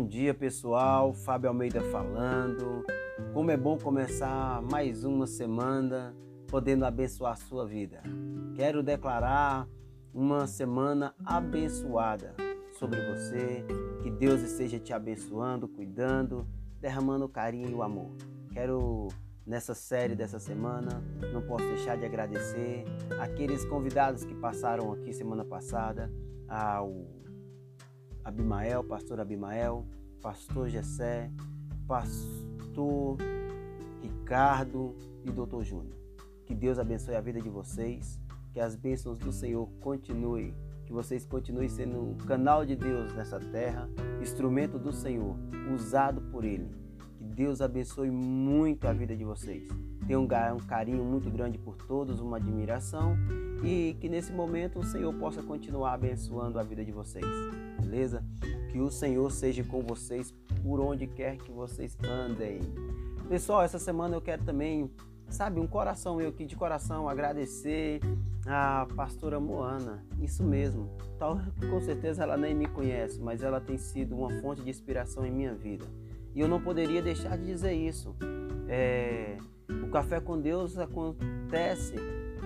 Bom dia, pessoal. Fábio Almeida falando. Como é bom começar mais uma semana podendo abençoar sua vida. Quero declarar uma semana abençoada sobre você. Que Deus esteja te abençoando, cuidando, derramando carinho e amor. Quero nessa série dessa semana, não posso deixar de agradecer aqueles convidados que passaram aqui semana passada, ao Abimael, pastor Abimael, pastor Gessé, pastor Ricardo e doutor Júnior. Que Deus abençoe a vida de vocês, que as bênçãos do Senhor continuem, que vocês continuem sendo o canal de Deus nessa terra, instrumento do Senhor, usado por Ele. Que Deus abençoe muito a vida de vocês. Tenham um carinho muito grande por todos, uma admiração e que nesse momento o Senhor possa continuar abençoando a vida de vocês beleza? Que o Senhor seja com vocês por onde quer que vocês andem. Pessoal, essa semana eu quero também, sabe, um coração, eu aqui de coração, agradecer a pastora Moana. Isso mesmo. Tal, com certeza ela nem me conhece, mas ela tem sido uma fonte de inspiração em minha vida. E eu não poderia deixar de dizer isso. É, o Café com Deus acontece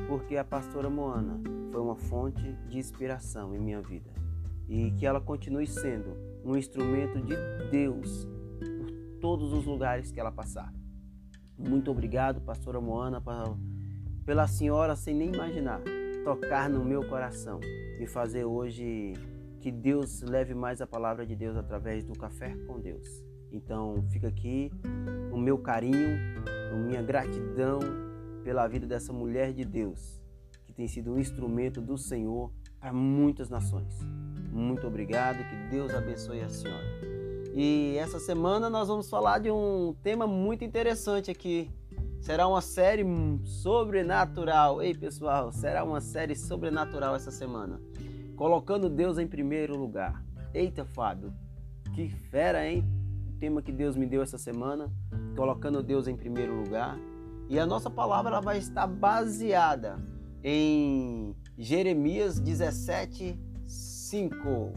porque a pastora Moana foi uma fonte de inspiração em minha vida e que ela continue sendo um instrumento de Deus por todos os lugares que ela passar. Muito obrigado, pastora Moana, pela senhora, sem nem imaginar, tocar no meu coração e fazer hoje que Deus leve mais a palavra de Deus através do café com Deus. Então, fica aqui o meu carinho, a minha gratidão pela vida dessa mulher de Deus, que tem sido um instrumento do Senhor para muitas nações. Muito obrigado, que Deus abençoe a senhora. E essa semana nós vamos falar de um tema muito interessante aqui. Será uma série sobrenatural. Ei, pessoal, será uma série sobrenatural essa semana. Colocando Deus em primeiro lugar. Eita, Fábio, que fera, hein? O tema que Deus me deu essa semana, colocando Deus em primeiro lugar. E a nossa palavra vai estar baseada em Jeremias 17, 5.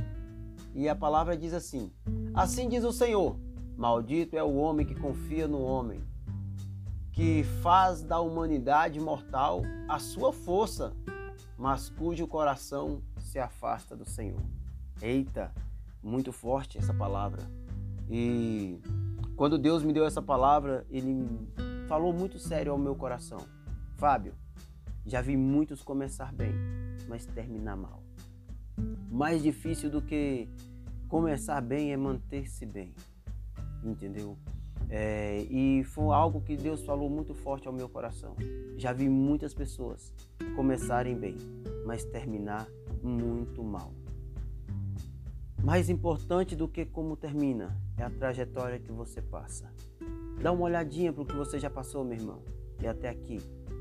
E a palavra diz assim: Assim diz o Senhor: Maldito é o homem que confia no homem, que faz da humanidade mortal a sua força, mas cujo coração se afasta do Senhor. Eita, muito forte essa palavra. E quando Deus me deu essa palavra, ele falou muito sério ao meu coração. Fábio, já vi muitos começar bem, mas terminar mal. Mais difícil do que começar bem é manter-se bem, entendeu? É, e foi algo que Deus falou muito forte ao meu coração. Já vi muitas pessoas começarem bem, mas terminar muito mal. Mais importante do que como termina é a trajetória que você passa. Dá uma olhadinha para o que você já passou, meu irmão. E até aqui,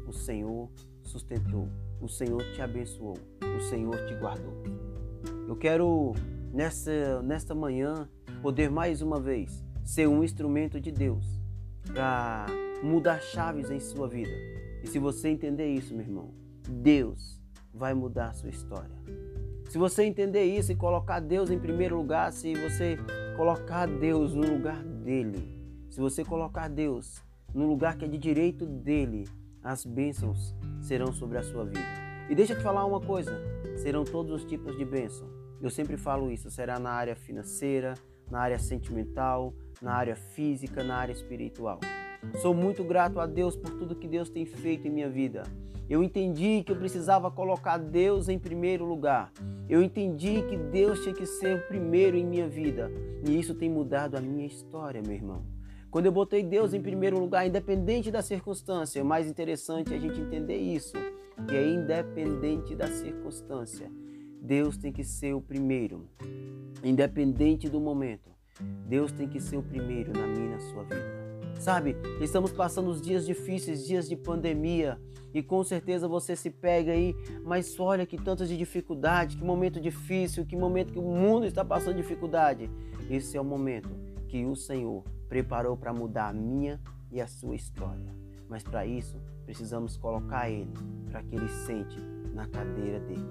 o Senhor sustentou, o Senhor te abençoou, o Senhor te guardou. Eu quero nessa nesta manhã poder mais uma vez ser um instrumento de Deus para mudar chaves em sua vida. E se você entender isso, meu irmão, Deus vai mudar a sua história. Se você entender isso e colocar Deus em primeiro lugar, se você colocar Deus no lugar dele, se você colocar Deus no lugar que é de direito dele, as bênçãos serão sobre a sua vida. E deixa eu te falar uma coisa: serão todos os tipos de bênção. Eu sempre falo isso: será na área financeira, na área sentimental, na área física, na área espiritual. Sou muito grato a Deus por tudo que Deus tem feito em minha vida. Eu entendi que eu precisava colocar Deus em primeiro lugar. Eu entendi que Deus tinha que ser o primeiro em minha vida. E isso tem mudado a minha história, meu irmão. Quando eu botei Deus em primeiro lugar, independente da circunstância, é mais interessante a gente entender isso, que é independente da circunstância. Deus tem que ser o primeiro, independente do momento. Deus tem que ser o primeiro na minha e na sua vida. Sabe, estamos passando os dias difíceis, dias de pandemia, e com certeza você se pega aí, mas olha que tantas de dificuldade, que momento difícil, que momento que o mundo está passando dificuldade. Esse é o momento que o Senhor preparou para mudar a minha e a sua história. Mas para isso, precisamos colocar Ele para que Ele sente na cadeira dele,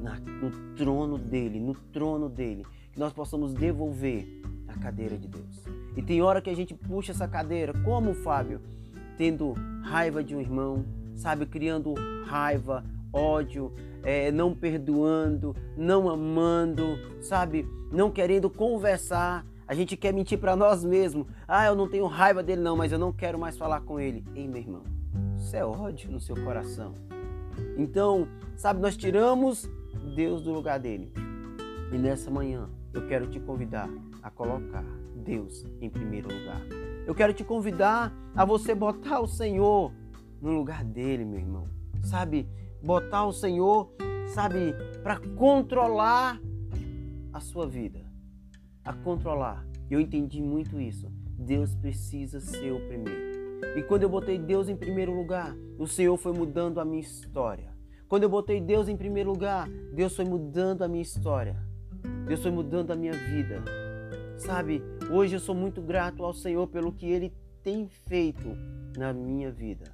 na, no trono dele, no trono dele, que nós possamos devolver na cadeira de Deus. E tem hora que a gente puxa essa cadeira, como Fábio, tendo raiva de um irmão, sabe, criando raiva, ódio, é, não perdoando, não amando, sabe, não querendo conversar. A gente quer mentir para nós mesmos. Ah, eu não tenho raiva dele não, mas eu não quero mais falar com ele. Ei, meu irmão, isso é ódio no seu coração. Então, sabe, nós tiramos Deus do lugar dele. E nessa manhã eu quero te convidar a colocar Deus em primeiro lugar. Eu quero te convidar a você botar o Senhor no lugar dele, meu irmão. Sabe, botar o Senhor, sabe, para controlar a sua vida. A controlar. Eu entendi muito isso. Deus precisa ser o primeiro. E quando eu botei Deus em primeiro lugar, o Senhor foi mudando a minha história. Quando eu botei Deus em primeiro lugar, Deus foi mudando a minha história. Deus foi mudando a minha vida. Sabe, hoje eu sou muito grato ao Senhor pelo que Ele tem feito na minha vida.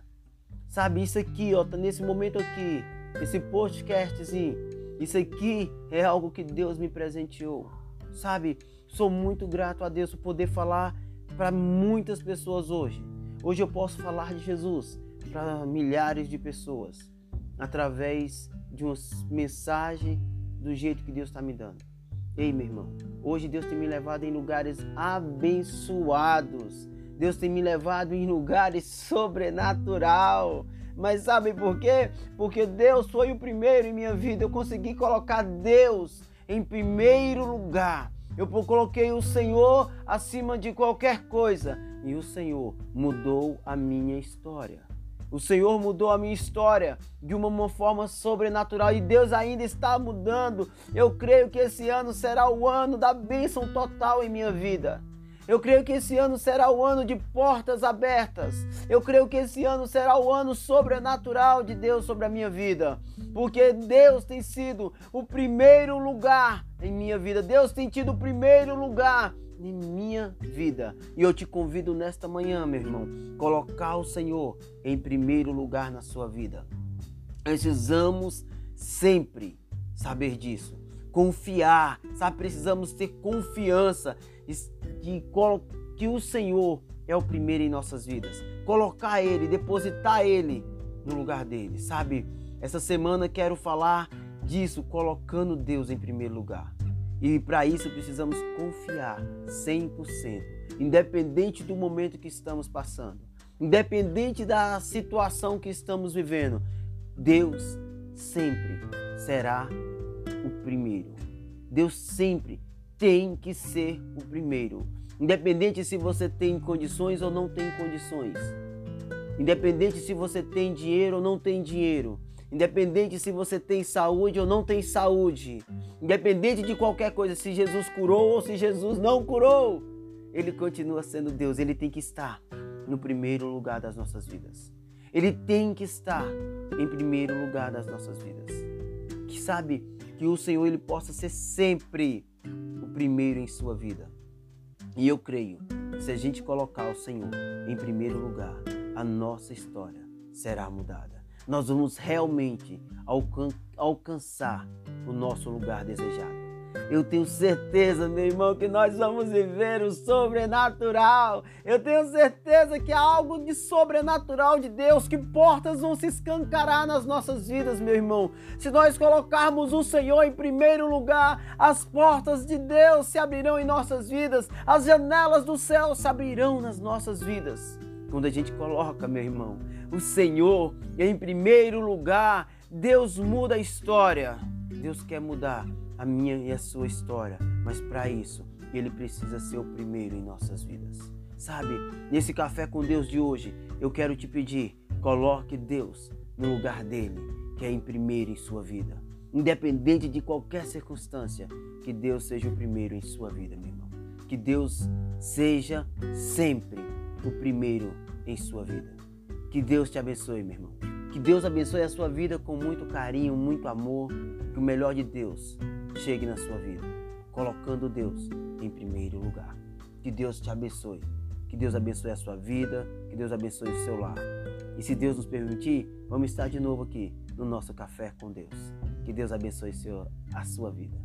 Sabe, isso aqui, ó, tá nesse momento aqui, esse podcastzinho, isso aqui é algo que Deus me presenteou. Sabe, sou muito grato a Deus por poder falar para muitas pessoas hoje. Hoje eu posso falar de Jesus para milhares de pessoas através de uma mensagem do jeito que Deus está me dando. Ei, meu irmão, hoje Deus tem me levado em lugares abençoados. Deus tem me levado em lugares sobrenatural. Mas sabe por quê? Porque Deus foi o primeiro em minha vida. Eu consegui colocar Deus em primeiro lugar. Eu coloquei o Senhor acima de qualquer coisa e o Senhor mudou a minha história. O Senhor mudou a minha história de uma forma sobrenatural e Deus ainda está mudando. Eu creio que esse ano será o ano da bênção total em minha vida. Eu creio que esse ano será o ano de portas abertas. Eu creio que esse ano será o ano sobrenatural de Deus sobre a minha vida. Porque Deus tem sido o primeiro lugar em minha vida. Deus tem tido o primeiro lugar em minha vida. E eu te convido nesta manhã, meu irmão, colocar o Senhor em primeiro lugar na sua vida. Precisamos sempre saber disso. Confiar, sabe? Precisamos ter confiança de que o Senhor é o primeiro em nossas vidas. Colocar Ele, depositar Ele no lugar dele, sabe? Essa semana quero falar disso, colocando Deus em primeiro lugar. E para isso precisamos confiar 100%, independente do momento que estamos passando, independente da situação que estamos vivendo. Deus sempre será o primeiro. Deus sempre tem que ser o primeiro. Independente se você tem condições ou não tem condições. Independente se você tem dinheiro ou não tem dinheiro. Independente se você tem saúde ou não tem saúde, independente de qualquer coisa, se Jesus curou ou se Jesus não curou, ele continua sendo Deus, ele tem que estar no primeiro lugar das nossas vidas. Ele tem que estar em primeiro lugar das nossas vidas. Que sabe que o Senhor ele possa ser sempre o primeiro em sua vida. E eu creio, se a gente colocar o Senhor em primeiro lugar, a nossa história será mudada nós vamos realmente alcan alcançar o nosso lugar desejado. Eu tenho certeza, meu irmão, que nós vamos viver o sobrenatural. Eu tenho certeza que há algo de sobrenatural de Deus, que portas vão se escancarar nas nossas vidas, meu irmão. Se nós colocarmos o Senhor em primeiro lugar, as portas de Deus se abrirão em nossas vidas, as janelas do céu se abrirão nas nossas vidas. Quando a gente coloca, meu irmão, o Senhor em primeiro lugar, Deus muda a história. Deus quer mudar a minha e a sua história, mas para isso, ele precisa ser o primeiro em nossas vidas. Sabe, nesse café com Deus de hoje, eu quero te pedir, coloque Deus no lugar dele, que é em primeiro em sua vida. Independente de qualquer circunstância, que Deus seja o primeiro em sua vida, meu irmão. Que Deus seja sempre o primeiro em sua vida. Que Deus te abençoe, meu irmão. Que Deus abençoe a sua vida com muito carinho, muito amor. Que o melhor de Deus chegue na sua vida, colocando Deus em primeiro lugar. Que Deus te abençoe. Que Deus abençoe a sua vida. Que Deus abençoe o seu lar. E se Deus nos permitir, vamos estar de novo aqui no nosso Café com Deus. Que Deus abençoe a sua vida.